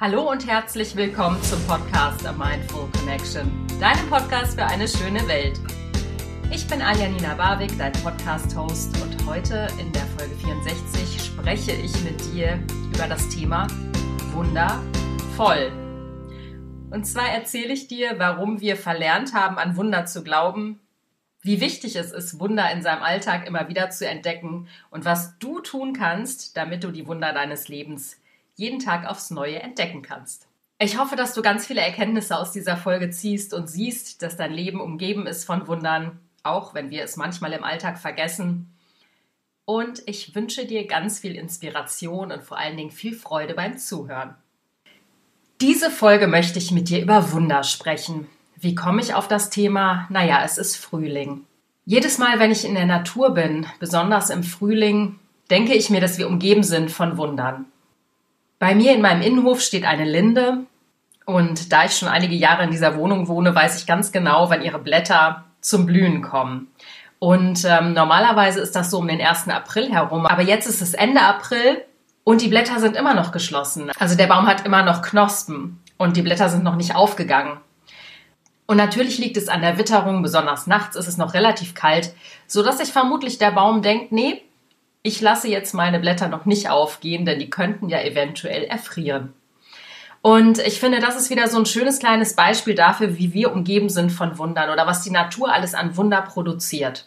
Hallo und herzlich willkommen zum Podcast A Mindful Connection, deinem Podcast für eine schöne Welt. Ich bin Aljanina Barwick, dein Podcast-Host und heute in der Folge 64 spreche ich mit dir über das Thema Wundervoll. Und zwar erzähle ich dir, warum wir verlernt haben, an Wunder zu glauben, wie wichtig es ist, Wunder in seinem Alltag immer wieder zu entdecken und was du tun kannst, damit du die Wunder deines Lebens jeden Tag aufs Neue entdecken kannst. Ich hoffe, dass du ganz viele Erkenntnisse aus dieser Folge ziehst und siehst, dass dein Leben umgeben ist von Wundern, auch wenn wir es manchmal im Alltag vergessen. Und ich wünsche dir ganz viel Inspiration und vor allen Dingen viel Freude beim Zuhören. Diese Folge möchte ich mit dir über Wunder sprechen. Wie komme ich auf das Thema? Naja, es ist Frühling. Jedes Mal, wenn ich in der Natur bin, besonders im Frühling, denke ich mir, dass wir umgeben sind von Wundern. Bei mir in meinem Innenhof steht eine Linde und da ich schon einige Jahre in dieser Wohnung wohne, weiß ich ganz genau, wann ihre Blätter zum Blühen kommen. Und ähm, normalerweise ist das so um den 1. April herum, aber jetzt ist es Ende April und die Blätter sind immer noch geschlossen. Also der Baum hat immer noch Knospen und die Blätter sind noch nicht aufgegangen. Und natürlich liegt es an der Witterung, besonders nachts ist es noch relativ kalt, so dass sich vermutlich der Baum denkt, nee, ich lasse jetzt meine Blätter noch nicht aufgehen, denn die könnten ja eventuell erfrieren. Und ich finde, das ist wieder so ein schönes kleines Beispiel dafür, wie wir umgeben sind von Wundern oder was die Natur alles an Wunder produziert.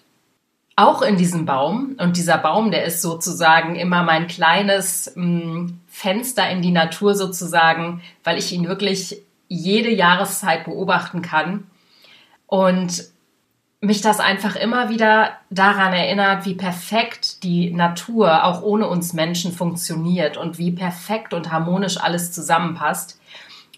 Auch in diesem Baum, und dieser Baum, der ist sozusagen immer mein kleines mh, mm, Fenster in die Natur sozusagen, weil ich ihn wirklich jede Jahreszeit beobachten kann. Und mich das einfach immer wieder daran erinnert, wie perfekt die Natur auch ohne uns Menschen funktioniert und wie perfekt und harmonisch alles zusammenpasst.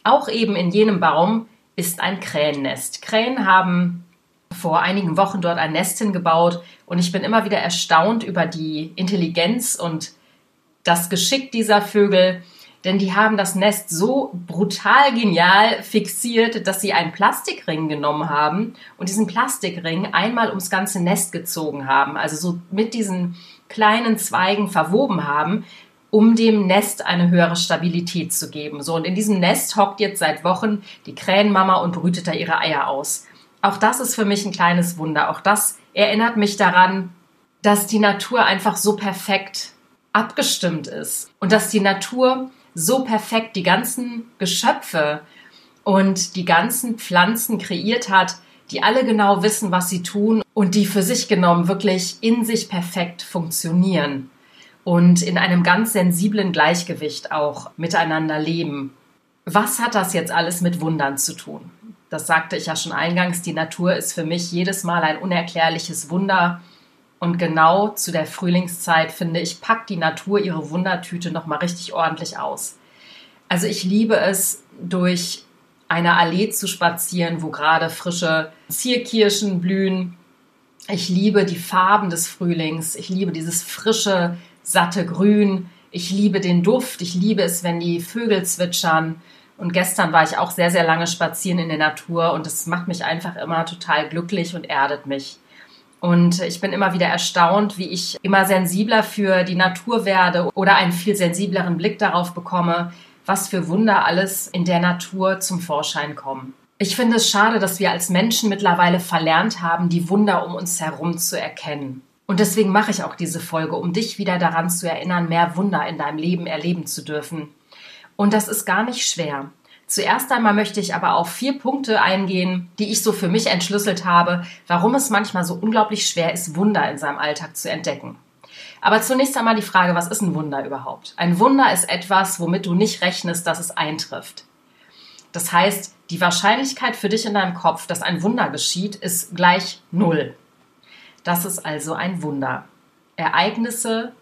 Auch eben in jenem Baum ist ein Krähennest. Krähen haben vor einigen Wochen dort ein Nest hingebaut und ich bin immer wieder erstaunt über die Intelligenz und das Geschick dieser Vögel denn die haben das Nest so brutal genial fixiert, dass sie einen Plastikring genommen haben und diesen Plastikring einmal ums ganze Nest gezogen haben, also so mit diesen kleinen Zweigen verwoben haben, um dem Nest eine höhere Stabilität zu geben. So, und in diesem Nest hockt jetzt seit Wochen die Krähenmama und brütet da ihre Eier aus. Auch das ist für mich ein kleines Wunder. Auch das erinnert mich daran, dass die Natur einfach so perfekt abgestimmt ist und dass die Natur so perfekt die ganzen Geschöpfe und die ganzen Pflanzen kreiert hat, die alle genau wissen, was sie tun und die für sich genommen wirklich in sich perfekt funktionieren und in einem ganz sensiblen Gleichgewicht auch miteinander leben. Was hat das jetzt alles mit Wundern zu tun? Das sagte ich ja schon eingangs, die Natur ist für mich jedes Mal ein unerklärliches Wunder und genau zu der Frühlingszeit, finde ich, packt die Natur ihre Wundertüte nochmal richtig ordentlich aus. Also ich liebe es, durch eine Allee zu spazieren, wo gerade frische Zierkirschen blühen. Ich liebe die Farben des Frühlings. Ich liebe dieses frische, satte Grün. Ich liebe den Duft. Ich liebe es, wenn die Vögel zwitschern. Und gestern war ich auch sehr, sehr lange spazieren in der Natur und es macht mich einfach immer total glücklich und erdet mich. Und ich bin immer wieder erstaunt, wie ich immer sensibler für die Natur werde oder einen viel sensibleren Blick darauf bekomme, was für Wunder alles in der Natur zum Vorschein kommen. Ich finde es schade, dass wir als Menschen mittlerweile verlernt haben, die Wunder um uns herum zu erkennen. Und deswegen mache ich auch diese Folge, um dich wieder daran zu erinnern, mehr Wunder in deinem Leben erleben zu dürfen. Und das ist gar nicht schwer. Zuerst einmal möchte ich aber auf vier Punkte eingehen, die ich so für mich entschlüsselt habe, warum es manchmal so unglaublich schwer ist, Wunder in seinem Alltag zu entdecken. Aber zunächst einmal die Frage, was ist ein Wunder überhaupt? Ein Wunder ist etwas, womit du nicht rechnest, dass es eintrifft. Das heißt, die Wahrscheinlichkeit für dich in deinem Kopf, dass ein Wunder geschieht, ist gleich null. Das ist also ein Wunder. Ereignisse,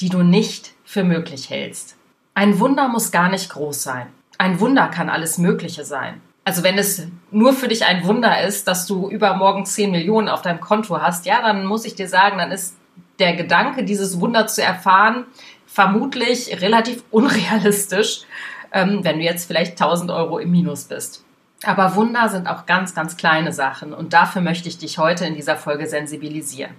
die du nicht für möglich hältst. Ein Wunder muss gar nicht groß sein ein Wunder kann alles Mögliche sein. Also wenn es nur für dich ein Wunder ist, dass du übermorgen 10 Millionen auf deinem Konto hast, ja, dann muss ich dir sagen, dann ist der Gedanke, dieses Wunder zu erfahren, vermutlich relativ unrealistisch, ähm, wenn du jetzt vielleicht 1000 Euro im Minus bist. Aber Wunder sind auch ganz, ganz kleine Sachen und dafür möchte ich dich heute in dieser Folge sensibilisieren.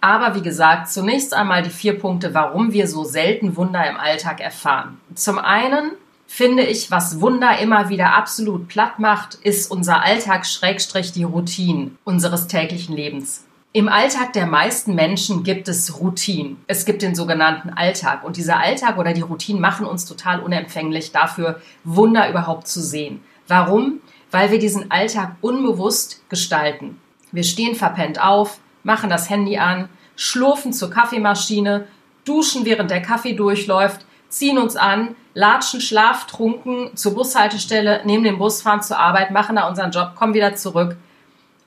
Aber wie gesagt, zunächst einmal die vier Punkte, warum wir so selten Wunder im Alltag erfahren. Zum einen finde ich, was Wunder immer wieder absolut platt macht, ist unser Alltag schrägstrich die Routine unseres täglichen Lebens. Im Alltag der meisten Menschen gibt es Routine. Es gibt den sogenannten Alltag. Und dieser Alltag oder die Routine machen uns total unempfänglich dafür, Wunder überhaupt zu sehen. Warum? Weil wir diesen Alltag unbewusst gestalten. Wir stehen verpennt auf, machen das Handy an, schlurfen zur Kaffeemaschine, duschen während der Kaffee durchläuft, ziehen uns an, latschen schlaftrunken zur Bushaltestelle, nehmen den Bus, fahren zur Arbeit, machen da unseren Job, kommen wieder zurück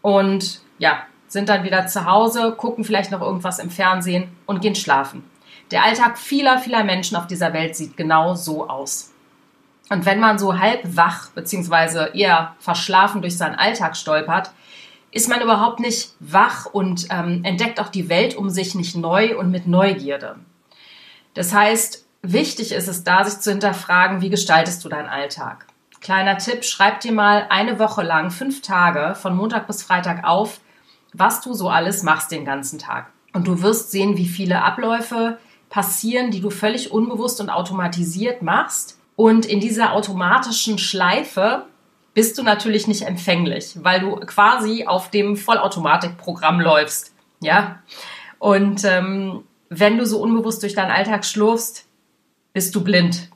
und ja, sind dann wieder zu Hause, gucken vielleicht noch irgendwas im Fernsehen und gehen schlafen. Der Alltag vieler, vieler Menschen auf dieser Welt sieht genau so aus. Und wenn man so halb wach bzw. eher verschlafen durch seinen Alltag stolpert, ist man überhaupt nicht wach und ähm, entdeckt auch die Welt um sich nicht neu und mit Neugierde. Das heißt, wichtig ist es da, sich zu hinterfragen, wie gestaltest du deinen Alltag? Kleiner Tipp, schreib dir mal eine Woche lang, fünf Tage, von Montag bis Freitag auf, was du so alles machst den ganzen Tag. Und du wirst sehen, wie viele Abläufe passieren, die du völlig unbewusst und automatisiert machst. Und in dieser automatischen Schleife bist du natürlich nicht empfänglich, weil du quasi auf dem Vollautomatikprogramm läufst. Ja. Und ähm, wenn du so unbewusst durch deinen Alltag schlurfst, bist du blind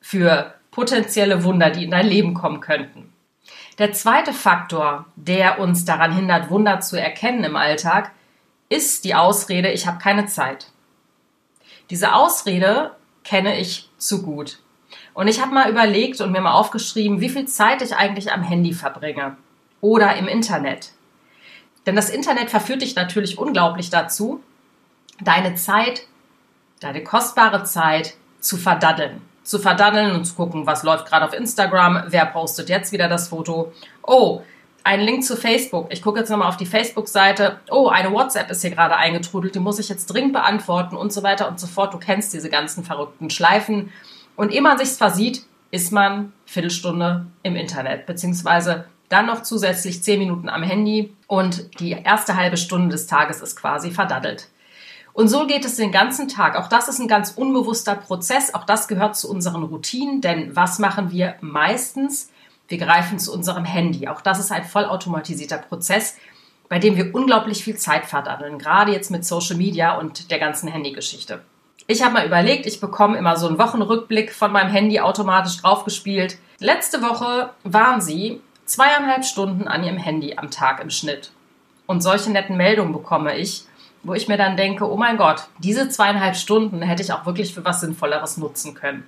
für potenzielle Wunder, die in dein Leben kommen könnten. Der zweite Faktor, der uns daran hindert, Wunder zu erkennen im Alltag, ist die Ausrede, ich habe keine Zeit. Diese Ausrede kenne ich zu gut. Und ich habe mal überlegt und mir mal aufgeschrieben, wie viel Zeit ich eigentlich am Handy verbringe oder im Internet. Denn das Internet verführt dich natürlich unglaublich dazu, deine Zeit, deine kostbare Zeit zu verdaddeln zu verdaddeln und zu gucken, was läuft gerade auf Instagram, wer postet jetzt wieder das Foto. Oh, ein Link zu Facebook. Ich gucke jetzt nochmal auf die Facebook-Seite. Oh, eine WhatsApp ist hier gerade eingetrudelt, die muss ich jetzt dringend beantworten und so weiter und so fort. Du kennst diese ganzen verrückten Schleifen. Und ehe man sich's versieht, ist man Viertelstunde im Internet, beziehungsweise dann noch zusätzlich zehn Minuten am Handy und die erste halbe Stunde des Tages ist quasi verdaddelt. Und so geht es den ganzen Tag. Auch das ist ein ganz unbewusster Prozess. Auch das gehört zu unseren Routinen. Denn was machen wir meistens? Wir greifen zu unserem Handy. Auch das ist ein vollautomatisierter Prozess, bei dem wir unglaublich viel Zeit verdaddeln. Gerade jetzt mit Social Media und der ganzen Handygeschichte. Ich habe mal überlegt, ich bekomme immer so einen Wochenrückblick von meinem Handy automatisch draufgespielt. Letzte Woche waren sie zweieinhalb Stunden an ihrem Handy am Tag im Schnitt. Und solche netten Meldungen bekomme ich wo ich mir dann denke, oh mein Gott, diese zweieinhalb Stunden hätte ich auch wirklich für was Sinnvolleres nutzen können.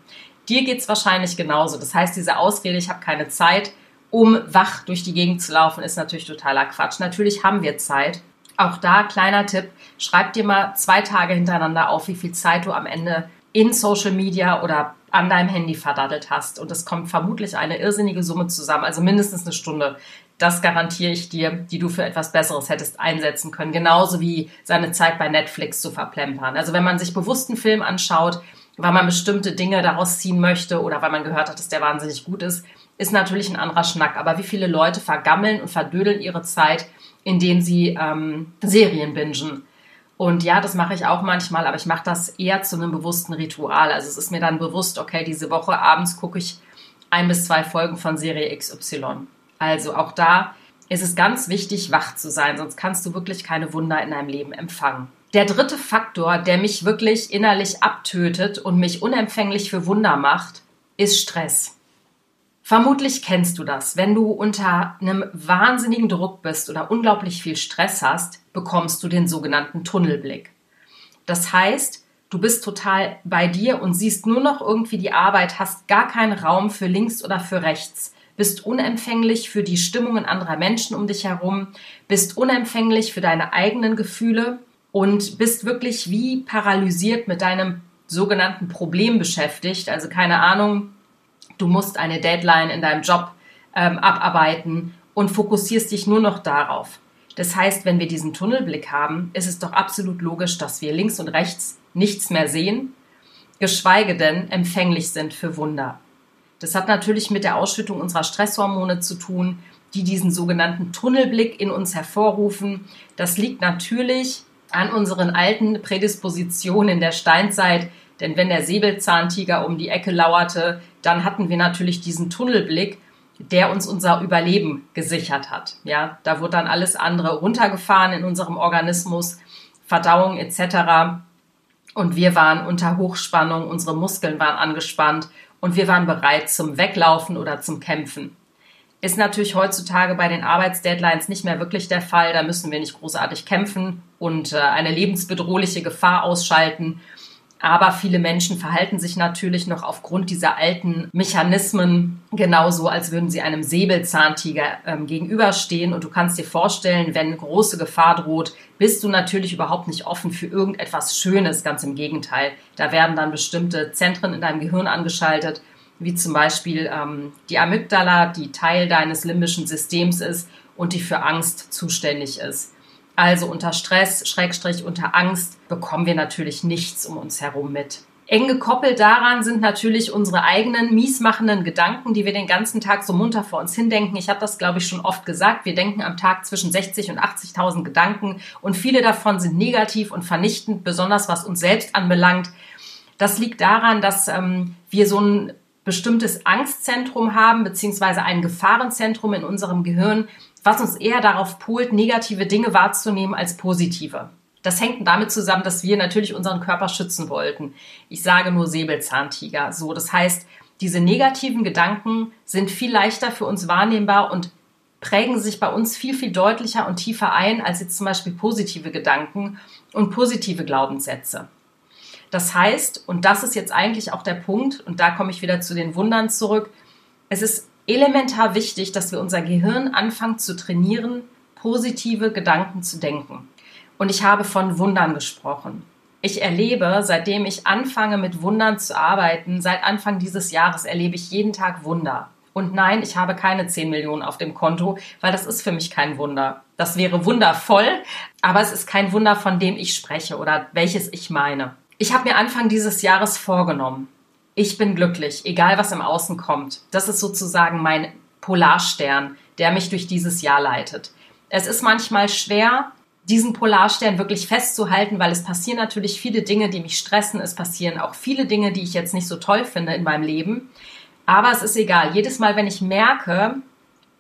Dir geht es wahrscheinlich genauso. Das heißt, diese Ausrede, ich habe keine Zeit, um wach durch die Gegend zu laufen, ist natürlich totaler Quatsch. Natürlich haben wir Zeit. Auch da kleiner Tipp, schreib dir mal zwei Tage hintereinander auf, wie viel Zeit du am Ende in Social Media oder an deinem Handy verdattelt hast. Und es kommt vermutlich eine irrsinnige Summe zusammen, also mindestens eine Stunde das garantiere ich dir, die du für etwas Besseres hättest einsetzen können. Genauso wie seine Zeit bei Netflix zu verplempern. Also wenn man sich bewusst einen Film anschaut, weil man bestimmte Dinge daraus ziehen möchte oder weil man gehört hat, dass der wahnsinnig gut ist, ist natürlich ein anderer Schnack. Aber wie viele Leute vergammeln und verdödeln ihre Zeit, indem sie ähm, Serien bingen? Und ja, das mache ich auch manchmal, aber ich mache das eher zu einem bewussten Ritual. Also es ist mir dann bewusst, okay, diese Woche abends gucke ich ein bis zwei Folgen von Serie XY. Also auch da ist es ganz wichtig, wach zu sein, sonst kannst du wirklich keine Wunder in deinem Leben empfangen. Der dritte Faktor, der mich wirklich innerlich abtötet und mich unempfänglich für Wunder macht, ist Stress. Vermutlich kennst du das. Wenn du unter einem wahnsinnigen Druck bist oder unglaublich viel Stress hast, bekommst du den sogenannten Tunnelblick. Das heißt, du bist total bei dir und siehst nur noch irgendwie die Arbeit, hast gar keinen Raum für links oder für rechts bist unempfänglich für die Stimmungen anderer Menschen um dich herum, bist unempfänglich für deine eigenen Gefühle und bist wirklich wie paralysiert mit deinem sogenannten Problem beschäftigt. Also keine Ahnung, du musst eine Deadline in deinem Job ähm, abarbeiten und fokussierst dich nur noch darauf. Das heißt, wenn wir diesen Tunnelblick haben, ist es doch absolut logisch, dass wir links und rechts nichts mehr sehen, geschweige denn empfänglich sind für Wunder. Das hat natürlich mit der Ausschüttung unserer Stresshormone zu tun, die diesen sogenannten Tunnelblick in uns hervorrufen. Das liegt natürlich an unseren alten Prädispositionen in der Steinzeit, denn wenn der Säbelzahntiger um die Ecke lauerte, dann hatten wir natürlich diesen Tunnelblick, der uns unser Überleben gesichert hat. Ja, da wurde dann alles andere runtergefahren in unserem Organismus, Verdauung etc. Und wir waren unter Hochspannung, unsere Muskeln waren angespannt und wir waren bereit zum Weglaufen oder zum Kämpfen. Ist natürlich heutzutage bei den Arbeitsdeadlines nicht mehr wirklich der Fall. Da müssen wir nicht großartig kämpfen und äh, eine lebensbedrohliche Gefahr ausschalten. Aber viele Menschen verhalten sich natürlich noch aufgrund dieser alten Mechanismen genauso, als würden sie einem Säbelzahntiger ähm, gegenüberstehen. Und du kannst dir vorstellen, wenn große Gefahr droht, bist du natürlich überhaupt nicht offen für irgendetwas Schönes. Ganz im Gegenteil. Da werden dann bestimmte Zentren in deinem Gehirn angeschaltet, wie zum Beispiel ähm, die Amygdala, die Teil deines limbischen Systems ist und die für Angst zuständig ist. Also unter Stress, Schrägstrich unter Angst bekommen wir natürlich nichts um uns herum mit. Eng gekoppelt daran sind natürlich unsere eigenen miesmachenden Gedanken, die wir den ganzen Tag so munter vor uns hindenken. Ich habe das, glaube ich, schon oft gesagt. Wir denken am Tag zwischen 60 und 80.000 Gedanken und viele davon sind negativ und vernichtend, besonders was uns selbst anbelangt. Das liegt daran, dass ähm, wir so ein bestimmtes Angstzentrum haben, beziehungsweise ein Gefahrenzentrum in unserem Gehirn, was uns eher darauf polt, negative Dinge wahrzunehmen als positive. Das hängt damit zusammen, dass wir natürlich unseren Körper schützen wollten. Ich sage nur Säbelzahntiger. So, das heißt, diese negativen Gedanken sind viel leichter für uns wahrnehmbar und prägen sich bei uns viel, viel deutlicher und tiefer ein als jetzt zum Beispiel positive Gedanken und positive Glaubenssätze. Das heißt, und das ist jetzt eigentlich auch der Punkt, und da komme ich wieder zu den Wundern zurück, es ist elementar wichtig, dass wir unser Gehirn anfangen zu trainieren, positive Gedanken zu denken. Und ich habe von Wundern gesprochen. Ich erlebe, seitdem ich anfange mit Wundern zu arbeiten, seit Anfang dieses Jahres erlebe ich jeden Tag Wunder. Und nein, ich habe keine 10 Millionen auf dem Konto, weil das ist für mich kein Wunder. Das wäre wundervoll, aber es ist kein Wunder, von dem ich spreche oder welches ich meine. Ich habe mir Anfang dieses Jahres vorgenommen, ich bin glücklich, egal was im Außen kommt. Das ist sozusagen mein Polarstern, der mich durch dieses Jahr leitet. Es ist manchmal schwer, diesen Polarstern wirklich festzuhalten, weil es passieren natürlich viele Dinge, die mich stressen. Es passieren auch viele Dinge, die ich jetzt nicht so toll finde in meinem Leben. Aber es ist egal. Jedes Mal, wenn ich merke,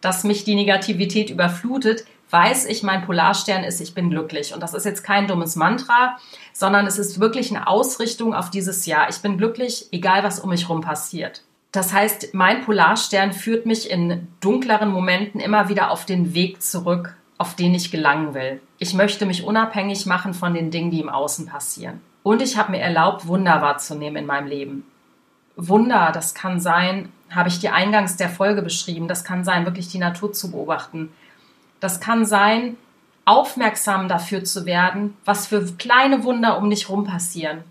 dass mich die Negativität überflutet, weiß ich, mein Polarstern ist, ich bin glücklich. Und das ist jetzt kein dummes Mantra, sondern es ist wirklich eine Ausrichtung auf dieses Jahr. Ich bin glücklich, egal was um mich herum passiert. Das heißt, mein Polarstern führt mich in dunkleren Momenten immer wieder auf den Weg zurück, auf den ich gelangen will. Ich möchte mich unabhängig machen von den Dingen, die im Außen passieren. Und ich habe mir erlaubt, Wunder wahrzunehmen in meinem Leben. Wunder, das kann sein, habe ich dir eingangs der Folge beschrieben, das kann sein, wirklich die Natur zu beobachten. Das kann sein, aufmerksam dafür zu werden, was für kleine Wunder um dich rum passieren.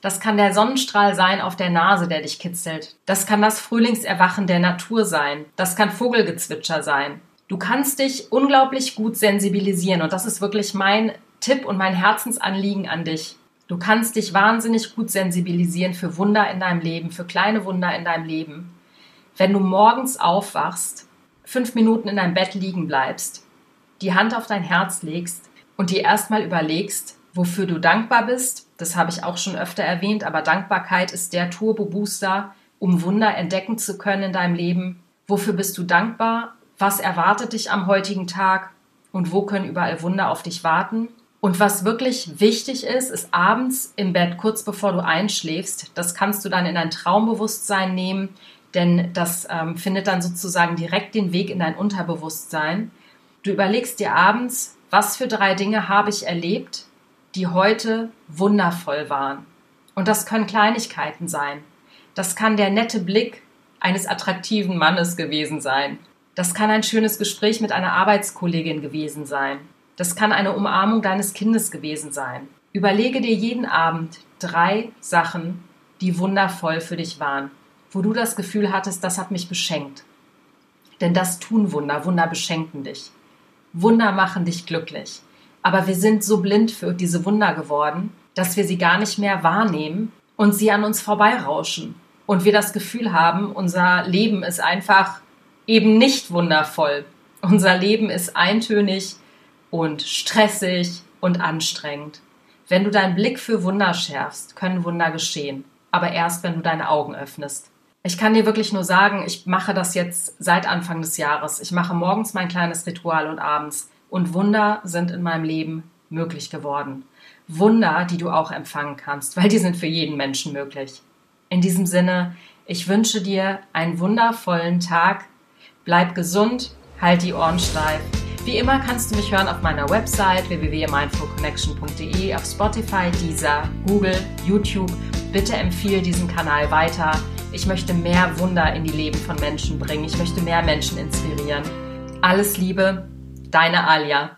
Das kann der Sonnenstrahl sein auf der Nase, der dich kitzelt. Das kann das Frühlingserwachen der Natur sein. Das kann Vogelgezwitscher sein. Du kannst dich unglaublich gut sensibilisieren und das ist wirklich mein Tipp und mein Herzensanliegen an dich. Du kannst dich wahnsinnig gut sensibilisieren für Wunder in deinem Leben, für kleine Wunder in deinem Leben. Wenn du morgens aufwachst fünf Minuten in deinem Bett liegen bleibst, die Hand auf dein Herz legst und dir erstmal überlegst, wofür du dankbar bist. Das habe ich auch schon öfter erwähnt, aber Dankbarkeit ist der Turbo-Booster, um Wunder entdecken zu können in deinem Leben. Wofür bist du dankbar? Was erwartet dich am heutigen Tag? Und wo können überall Wunder auf dich warten? Und was wirklich wichtig ist, ist abends im Bett, kurz bevor du einschläfst, das kannst du dann in dein Traumbewusstsein nehmen, denn das ähm, findet dann sozusagen direkt den Weg in dein Unterbewusstsein. Du überlegst dir abends, was für drei Dinge habe ich erlebt, die heute wundervoll waren. Und das können Kleinigkeiten sein. Das kann der nette Blick eines attraktiven Mannes gewesen sein. Das kann ein schönes Gespräch mit einer Arbeitskollegin gewesen sein. Das kann eine Umarmung deines Kindes gewesen sein. Überlege dir jeden Abend drei Sachen, die wundervoll für dich waren wo du das Gefühl hattest, das hat mich beschenkt. Denn das tun Wunder, Wunder beschenken dich. Wunder machen dich glücklich. Aber wir sind so blind für diese Wunder geworden, dass wir sie gar nicht mehr wahrnehmen und sie an uns vorbeirauschen. Und wir das Gefühl haben, unser Leben ist einfach eben nicht wundervoll. Unser Leben ist eintönig und stressig und anstrengend. Wenn du deinen Blick für Wunder schärfst, können Wunder geschehen. Aber erst, wenn du deine Augen öffnest. Ich kann dir wirklich nur sagen, ich mache das jetzt seit Anfang des Jahres. Ich mache morgens mein kleines Ritual und abends. Und Wunder sind in meinem Leben möglich geworden. Wunder, die du auch empfangen kannst, weil die sind für jeden Menschen möglich. In diesem Sinne, ich wünsche dir einen wundervollen Tag. Bleib gesund, halt die Ohren steif. Wie immer kannst du mich hören auf meiner Website www.mindfulconnection.de, auf Spotify, Deezer, Google, YouTube. Bitte empfehle diesen Kanal weiter. Ich möchte mehr Wunder in die Leben von Menschen bringen. Ich möchte mehr Menschen inspirieren. Alles Liebe, deine Alia.